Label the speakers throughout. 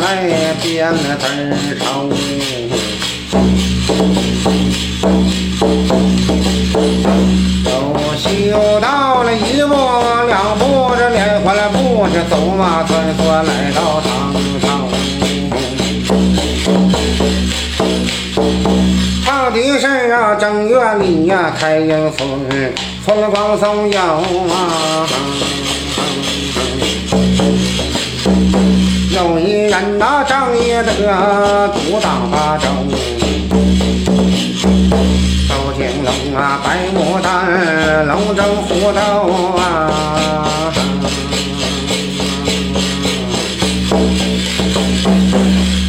Speaker 1: 来变得丑。都修到了一步两步，这连环了步，这走马穿梭来到堂上。唱的是啊，正月里呀、开迎风，风光送友啊。仗义的独当八州，周金龙啊白牡丹，龙争虎斗啊。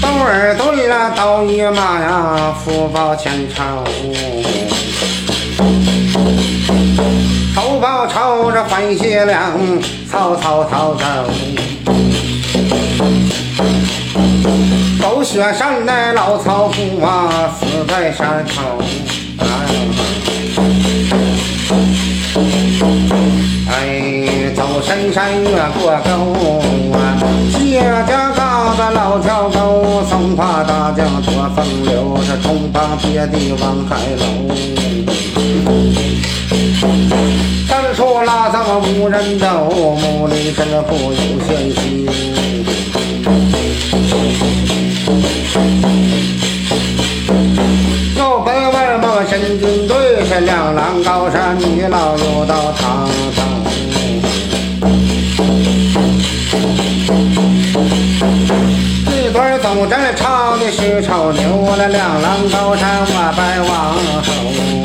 Speaker 1: 斗儿对了，刀一马呀，福报千朝。仇报仇，这换血量，曹操逃走。狗血山来老曹夫啊，死在山头。哎，走深山越过沟啊，谢家高的老条沟，松花大江多风流，这冲旁别地望海楼。三处拉萨无人斗，木里真不有仙息。军队，是两狼高山，一老又到唐朝。一段走阵唱的是丑牛，那两狼高山我拜王后。